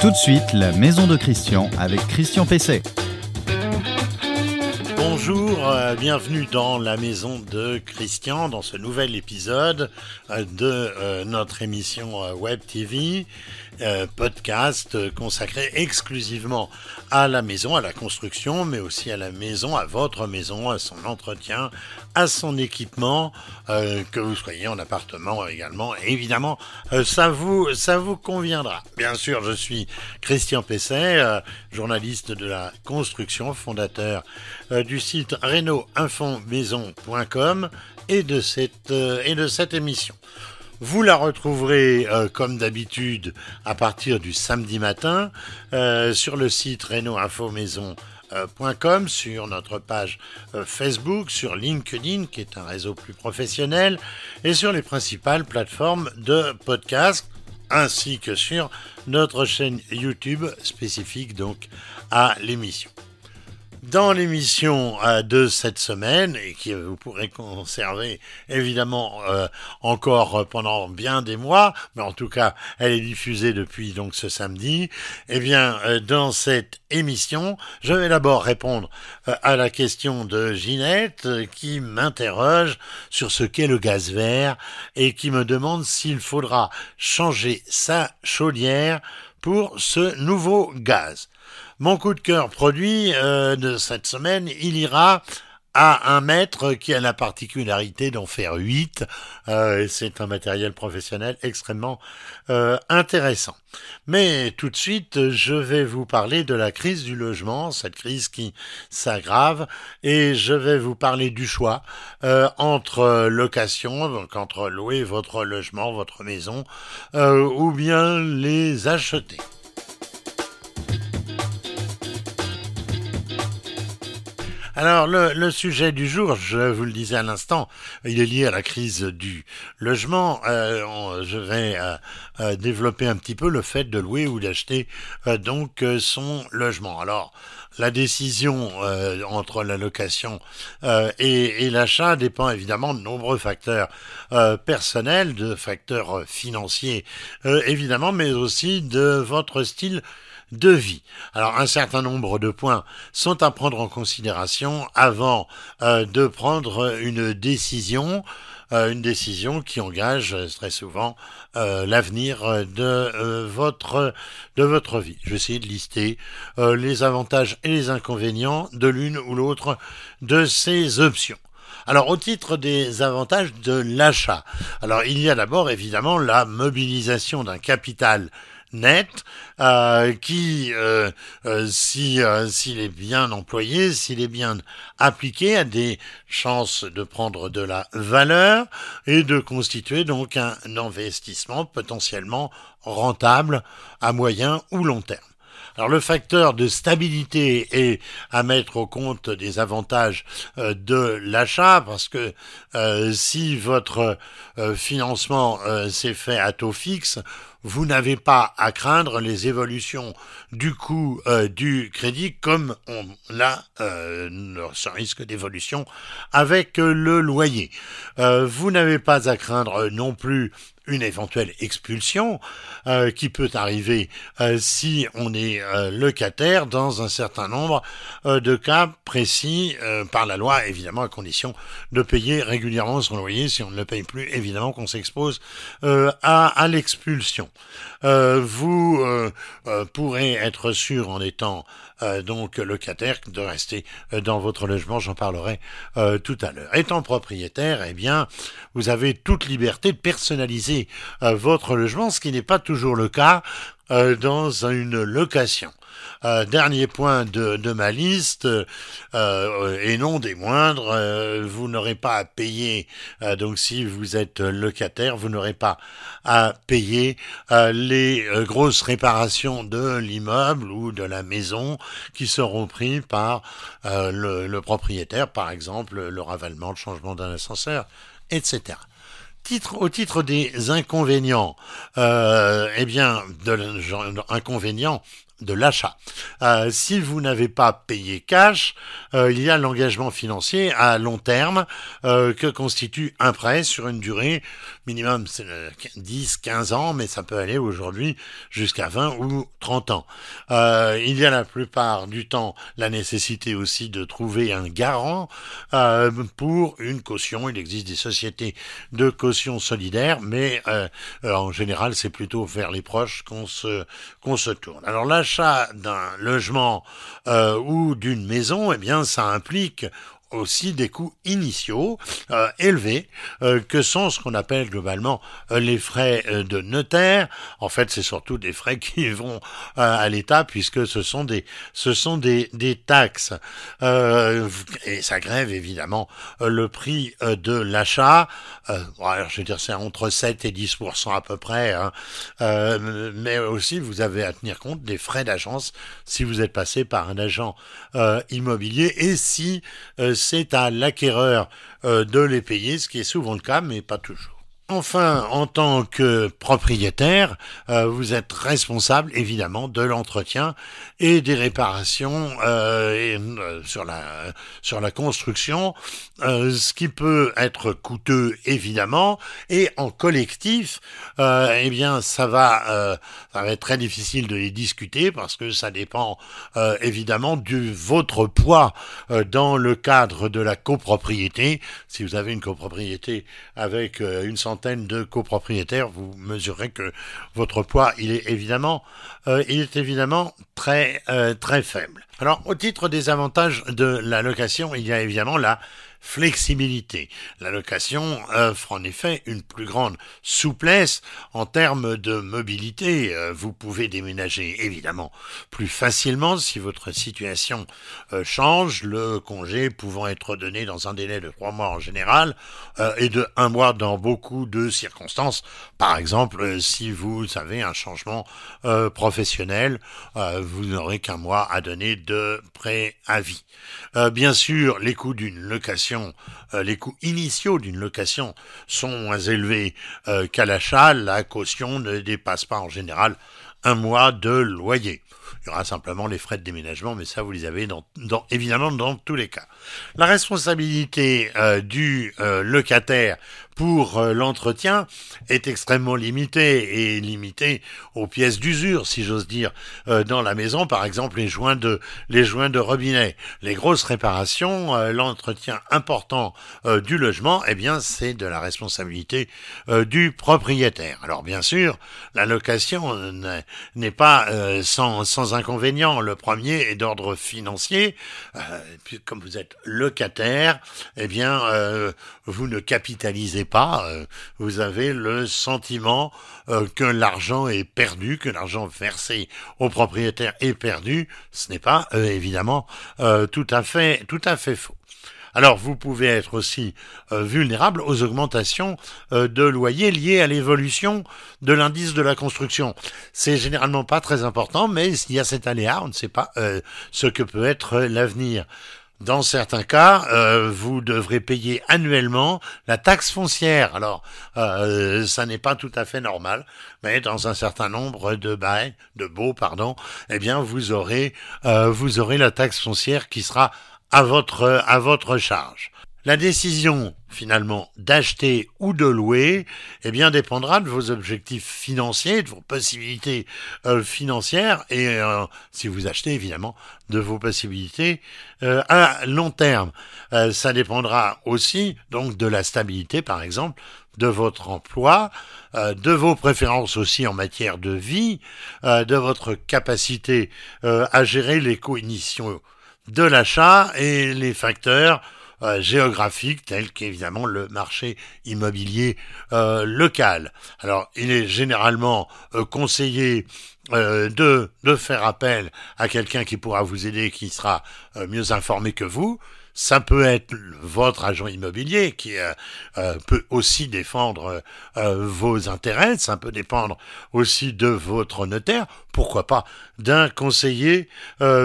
Tout de suite, la maison de Christian avec Christian Pesset. Bonjour, euh, bienvenue dans la maison de Christian, dans ce nouvel épisode euh, de euh, notre émission Web TV. Euh, podcast euh, consacré exclusivement à la maison, à la construction, mais aussi à la maison, à votre maison, à son entretien, à son équipement, euh, que vous soyez en appartement également. évidemment, ça vous ça vous conviendra. Bien sûr, je suis Christian Pesset, journaliste de la construction, fondateur du site reno et et de cette émission. Vous la retrouverez euh, comme d'habitude à partir du samedi matin euh, sur le site reno-info-maison.com, sur notre page euh, Facebook, sur LinkedIn qui est un réseau plus professionnel et sur les principales plateformes de podcast ainsi que sur notre chaîne YouTube spécifique donc à l'émission. Dans l'émission euh, de cette semaine, et que vous pourrez conserver évidemment euh, encore pendant bien des mois, mais en tout cas elle est diffusée depuis donc ce samedi, eh bien euh, dans cette émission, je vais d'abord répondre à la question de Ginette qui m'interroge sur ce qu'est le gaz vert et qui me demande s'il faudra changer sa chaudière pour ce nouveau gaz. Mon coup de cœur produit euh, de cette semaine, il ira à un maître qui a la particularité d'en faire 8. Euh, c'est un matériel professionnel extrêmement euh, intéressant. Mais tout de suite, je vais vous parler de la crise du logement, cette crise qui s'aggrave, et je vais vous parler du choix entre location, donc entre louer votre logement, votre maison, ou bien les acheter. Alors le, sujet du jour, je vous le disais à l'instant, il est lié à la crise du logement. Euh, je vais euh, euh, développer un petit peu le fait de louer ou d'acheter donc son logement. Alors la décision entre la location et l'achat dépend évidemment de nombreux facteurs personnels, de facteurs financiers évidemment, mais aussi de votre style de vie. Alors un certain nombre de points sont à prendre en considération avant euh, de prendre une décision, euh, une décision qui engage très souvent euh, l'avenir de votre de votre vie. Je vais essayer de lister les avantages et les inconvénients de l'une ou l'autre de ces options. Alors au titre des avantages de l'achat, alors il y a d'abord évidemment la mobilisation d'un capital net euh, qui, euh, euh, si s'il est bien employé, s'il est bien appliqué, a des chances de prendre de la valeur et de constituer donc un investissement potentiellement rentable à moyen ou long terme. Alors le facteur de stabilité est à mettre au compte des avantages de l'achat parce que si votre financement s'est fait à taux fixe, vous n'avez pas à craindre les évolutions du coût euh, du crédit comme on l'a euh, ce risque d'évolution avec euh, le loyer. Euh, vous n'avez pas à craindre non plus une éventuelle expulsion qui peut arriver si on est locataire dans un certain nombre de cas précis par la loi, évidemment à condition de payer régulièrement son loyer. Si on ne le paye plus, évidemment qu'on s'expose à l'expulsion. Vous pourrez être sûr en étant donc locataire de rester dans votre logement, j'en parlerai tout à l'heure. Étant propriétaire, eh bien, vous avez toute liberté de personnaliser euh, votre logement, ce qui n'est pas toujours le cas euh, dans une location. Euh, dernier point de, ma liste, euh, et non des moindres, vous n'aurez pas à payer, donc si vous êtes locataire, vous n'aurez pas à payer les grosses réparations de l'immeuble ou de la maison qui seront pris par le, propriétaire, par exemple le ravalement, le changement d'un ascenseur, etc au titre des inconvénients, euh, eh bien, de inconvénients de l'achat. Euh, si vous n'avez pas payé cash, euh, il y a l'engagement financier à long terme que constitue un prêt sur une durée minimum c'est 10, 15 ans, mais ça peut aller aujourd'hui jusqu'à 20 ou 30 ans. Euh, il y a la plupart du temps la nécessité aussi de trouver un garant euh, pour une caution. Il existe des sociétés de caution solidaire, mais euh, en général c'est plutôt vers les proches qu'on se qu'on se tourne. Alors l'achat d'un logement ou d'une maison, eh bien ça implique aussi des coûts initiaux euh, élevés euh, que sont ce qu'on appelle globalement euh, les frais de notaire. En fait, c'est surtout des frais qui vont à l'État puisque ce sont des ce sont des, des taxes et ça grève évidemment le prix de l'achat. je veux dire c'est entre 7 et 10% à peu près, hein. mais aussi vous avez à tenir compte des frais d'agence si vous êtes passé par un agent immobilier et si c'est à l'acquéreur euh, de les payer, ce qui est souvent le cas, mais pas toujours. Enfin, en tant que propriétaire, euh, vous êtes responsable évidemment de l'entretien et des réparations euh, euh, sur la construction, ce qui peut être coûteux évidemment et en collectif, eh bien ça va ça va être très difficile de les discuter parce que ça dépend évidemment du votre poids dans le cadre de la copropriété. Si vous avez une copropriété avec une centaine de copropriétaires, vous mesurez que votre poids, il est évidemment, euh, il est évidemment très, euh, très faible. Alors, au titre des avantages de la location, il y a évidemment la flexibilité. La location offre en effet une plus grande souplesse en termes de mobilité. Euh, vous pouvez déménager évidemment plus facilement si votre situation euh, change, le congé pouvant être donné dans un délai de trois mois en général euh, et de un mois dans beaucoup de circonstances. Par exemple, si vous avez un changement professionnel, vous n'aurez qu'un mois à donner de préavis. bien sûr, les coûts d'une location euh, les coûts initiaux d'une location sont moins élevés euh, qu'à l'achat. La caution ne dépasse pas en général un mois de loyer. Il y aura simplement les frais de déménagement, mais ça, vous les avez évidemment dans tous les cas. La responsabilité euh, du locataire pour euh, l'entretien est extrêmement limité et limité aux pièces d'usure, si j'ose dire, euh, dans la maison, par exemple les joints de robinet, les grosses réparations, euh, l'entretien important du logement, eh bien c'est de la responsabilité du propriétaire. Alors bien sûr, la location n'est pas sans, inconvénient. Le premier est d'ordre financier, comme vous êtes locataire, eh bien vous ne capitalisez pas, euh, vous avez le sentiment euh, que l'argent est perdu, que l'argent versé au propriétaire est perdu. Ce n'est pas euh, évidemment tout à fait tout à fait faux. Alors vous pouvez être aussi vulnérable aux augmentations de loyers liées à l'évolution de l'indice de la construction. C'est généralement pas très important, mais il y a cet aléa, on ne sait pas ce que peut être l'avenir. Dans certains cas, euh, vous devrez payer annuellement la taxe foncière. Alors, euh, ça n'est pas tout à fait normal, mais dans un certain nombre de bails, de baux, pardon, eh bien, vous aurez, euh, vous aurez la taxe foncière qui sera à votre, à votre charge. La décision finalement d'acheter ou de louer, eh bien dépendra de vos objectifs financiers, de vos possibilités euh, financières et euh, si vous achetez évidemment de vos possibilités euh, à long terme. ça dépendra aussi donc de la stabilité par exemple de votre emploi, de vos préférences aussi en matière de vie, de votre capacité à gérer les coûts initiaux de l'achat et les facteurs euh, géographiques tels qu'évidemment le marché immobilier euh, local. Alors, il est généralement euh, conseillé de, de faire appel à quelqu'un qui pourra vous aider, qui sera mieux informé que vous. Ça peut être votre agent immobilier qui euh, euh, peut aussi défendre euh, vos intérêts, ça peut dépendre aussi de votre notaire, pourquoi pas d'un conseiller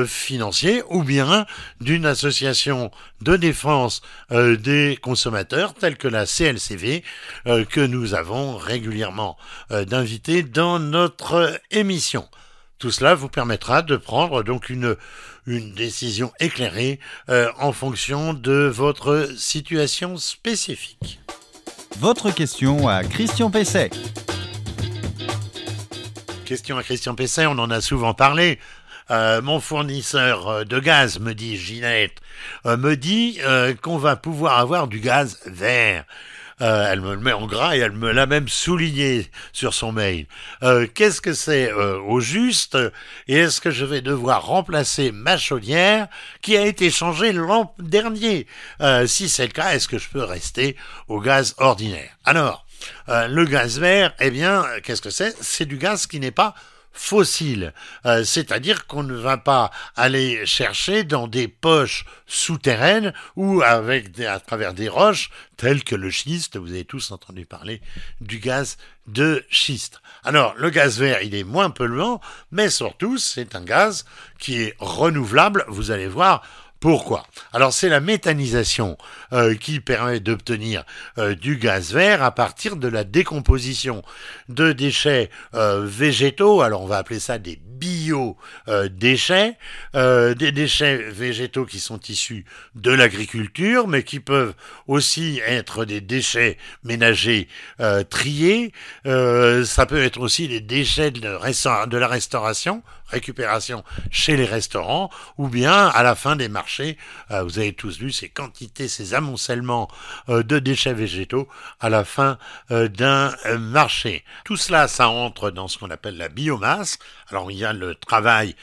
financier ou bien d'une association de défense des consommateurs telle que la CLCV que nous avons régulièrement d'inviter dans notre émission. Tout cela vous permettra de prendre donc une, une décision éclairée euh, en fonction de votre situation spécifique. Votre question à Christian Pesset. Question à Christian Pesset, on en a souvent parlé. Euh, mon fournisseur euh, de gaz, me dit Ginette, euh, me dit qu'on va pouvoir avoir du gaz vert. Elle me le met en gras et elle me l'a même souligné sur son mail. Qu'est-ce que c'est au juste Et est-ce que je vais devoir remplacer ma chaudière qui a été changée l'an dernier? Si c'est le cas, est-ce que je peux rester au gaz ordinaire? Alors, le gaz vert, eh bien, qu'est-ce que c'est? C'est du gaz qui n'est pas fossile, euh, c'est-à-dire qu'on ne va pas aller chercher dans des poches souterraines ou avec à travers des roches telles que le schiste. Vous avez tous entendu parler du gaz de schiste. Alors le gaz vert, il est moins polluant, mais surtout c'est un gaz qui est renouvelable. Vous allez voir pourquoi? Alors c'est la méthanisation euh, qui permet d'obtenir euh, du gaz vert à partir de la décomposition de déchets euh, végétaux. Alors on va appeler ça des bio-déchets, des déchets végétaux qui sont issus de l'agriculture, mais qui peuvent aussi être des déchets ménagers triés. ça peut être aussi des déchets de, de la restauration récupération chez les restaurants ou bien à la fin des marchés. Euh, vous avez tous vu ces quantités, ces amoncellements euh, de déchets végétaux à la fin euh, d'un marché. Tout cela, ça entre dans ce qu'on appelle la biomasse. Alors il y a le travail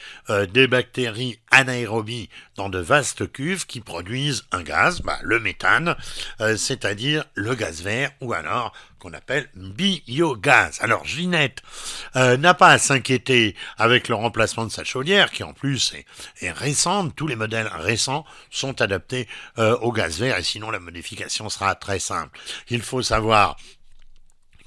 des bactéries anaérobies dans de vastes cuves qui produisent un gaz, bah, le méthane, c'est-à-dire le gaz vert ou alors qu'on appelle biogaz. Alors Ginette euh, n'a pas à s'inquiéter avec le remplacement de sa chaudière, qui en plus est, récente. Tous les modèles récents sont adaptés euh, au gaz vert, et sinon la modification sera très simple. Il faut savoir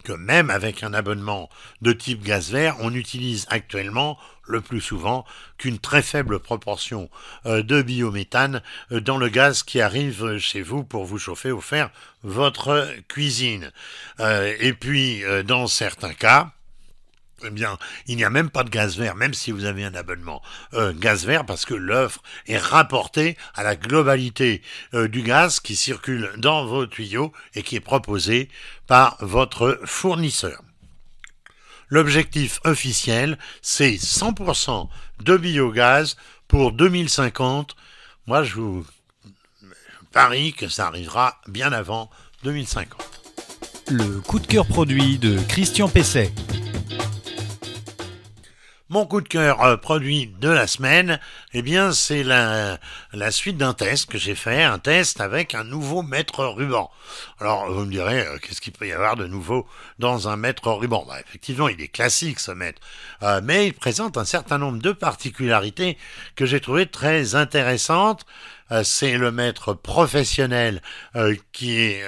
que même avec un abonnement de type gaz vert, on utilise actuellement le plus souvent qu'une très faible proportion euh, de biométhane euh, dans le gaz qui arrive chez vous pour vous chauffer ou faire votre cuisine. Euh, et puis, dans certains cas, eh bien, il n'y a même pas de gaz vert, même si vous avez un abonnement gaz vert, parce que l'offre est rapportée à la globalité du gaz qui circule dans vos tuyaux et qui est proposé par votre fournisseur. L'objectif officiel, c'est 100% de biogaz pour 2050. Moi, je vous parie que ça arrivera bien avant 2050. Le coup de cœur produit de Christian Pesset. Mon coup de cœur euh, produit de la semaine, eh bien, c'est la, suite d'un test que j'ai fait, un test avec un nouveau mètre ruban. Alors, vous me direz, euh, qu'est-ce qu'il peut y avoir de nouveau dans un mètre ruban? Bah, Effectivement, il est classique ce mètre, euh, mais il présente un certain nombre de particularités que j'ai trouvées très intéressantes. C'est le mètre professionnel qui est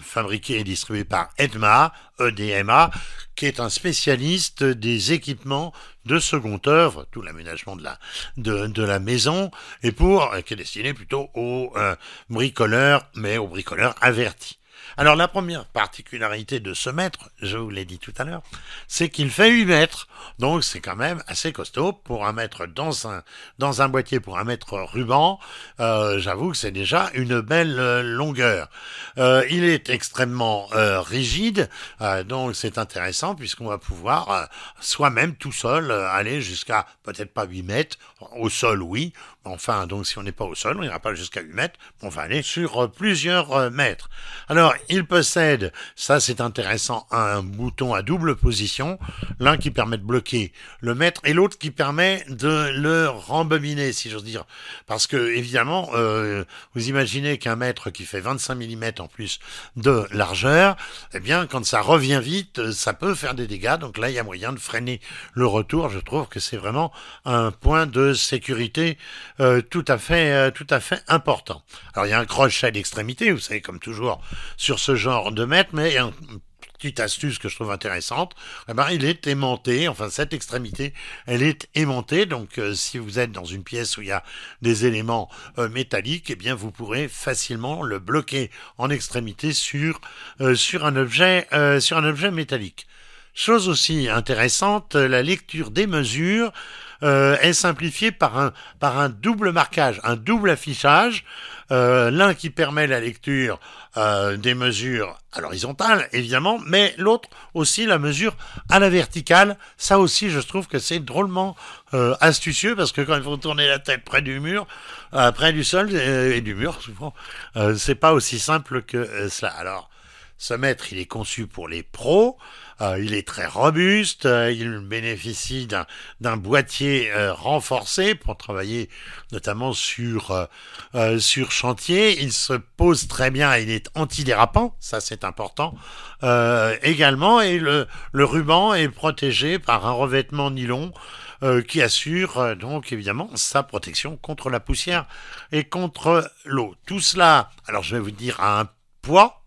fabriqué et distribué par Edma, EDMA, qui est un spécialiste des équipements de seconde œuvre, tout l'aménagement de la, de, la maison, et pour, qui est destiné plutôt aux euh, bricoleurs, mais aux bricoleurs avertis. Alors la première particularité de ce mètre, je vous l'ai dit tout à l'heure, c'est qu'il fait 8 mètres. Donc c'est quand même assez costaud pour un mètre dans un, dans un boîtier, pour un mètre ruban. Euh, j'avoue que c'est déjà une belle euh, longueur. Euh, il est extrêmement rigide, donc c'est intéressant puisqu'on va pouvoir soi-même tout seul aller jusqu'à peut-être pas 8 mètres, au sol oui, Enfin, donc si on n'est pas au sol, on n'ira pas jusqu'à 8 mètres, on va aller sur euh, plusieurs euh, mètres. Alors, il possède, ça c'est intéressant, un bouton à double position, l'un qui permet de bloquer le mètre et l'autre qui permet de le rembobiner, si j'ose dire. Parce que, évidemment, euh, vous imaginez qu'un mètre qui fait 25 mm en plus de largeur, eh bien, quand ça revient vite, ça peut faire des dégâts. Donc là, il y a moyen de freiner le retour. Je trouve que c'est vraiment un point de sécurité euh, tout à fait, euh, tout à fait important. Alors il y a un crochet à l'extrémité, vous savez, comme toujours sur ce genre de mètre, mais une petite astuce que je trouve intéressante, eh ben, il est aimanté, enfin cette extrémité, elle est aimantée, donc euh, si vous êtes dans une pièce où il y a des éléments métalliques, eh bien vous pourrez facilement le bloquer en extrémité sur, sur, un, objet, sur un objet métallique. Chose aussi intéressante, la lecture des mesures euh, est simplifiée par un, double marquage, un double affichage, euh, l'un qui permet la lecture euh, des mesures à l'horizontale, évidemment, mais l'autre aussi la mesure à la verticale. Ça aussi, je trouve que c'est drôlement astucieux parce que quand il faut tourner la tête près du mur, près du sol et du mur, souvent, c'est pas aussi simple que cela. Alors, ce mètre, il est conçu pour les pros. Euh, il est très robuste. euh, il bénéficie d'un boîtier euh, renforcé pour travailler notamment sur sur chantier. Il se pose très bien. Il est antidérapant. Ça, c'est important. Également, et le le ruban est protégé par un revêtement nylon. qui assure donc évidemment sa protection contre la poussière et contre l'eau. Tout cela, alors je vais vous dire à un poids,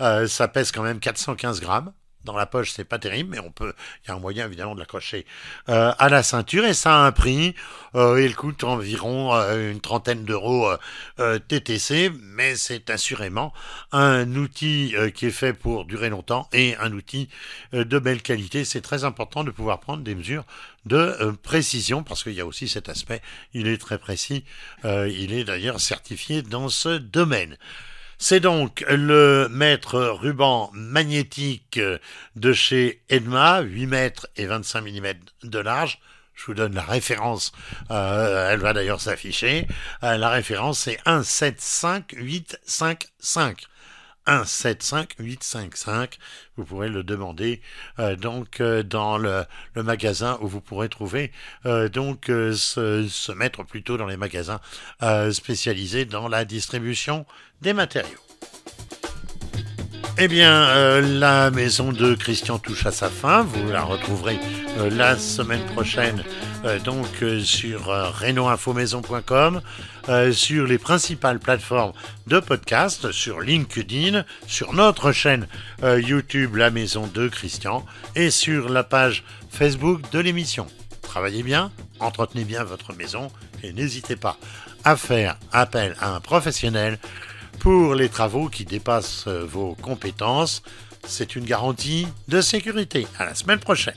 euh, ça pèse quand même 415 grammes. Dans la poche, c'est pas terrible, mais on peut, il y a un moyen évidemment de l'accrocher euh, à la ceinture et ça a un prix. Euh, il coûte environ euh, une trentaine d'euros TTC, mais c'est assurément un outil qui est fait pour durer longtemps et un outil de belle qualité. C'est très important de pouvoir prendre des mesures de précision parce qu'il y a aussi cet aspect. Il est très précis. Il est d'ailleurs certifié dans ce domaine. C'est donc le mètre ruban magnétique de chez Edma, 8 mètres et 25 mm de large. Je vous donne la référence, euh, elle va d'ailleurs s'afficher. Euh, la référence c'est 175855. 175855. Vous pourrez le demander euh, donc euh, dans le, magasin où vous pourrez trouver euh, donc ce mètre plutôt dans les magasins spécialisés dans la distribution des matériaux. Eh bien, euh, la maison de Christian touche à sa fin. Vous la retrouverez euh, la semaine prochaine euh, donc sur renoinfomaison.com, sur les principales plateformes de podcast, sur LinkedIn, sur notre chaîne YouTube La Maison de Christian et sur la page Facebook de l'émission. Travaillez bien, entretenez bien votre maison et n'hésitez pas à faire appel à un professionnel pour les travaux qui dépassent euh, vos compétences. C'est une garantie de sécurité. À la semaine prochaine.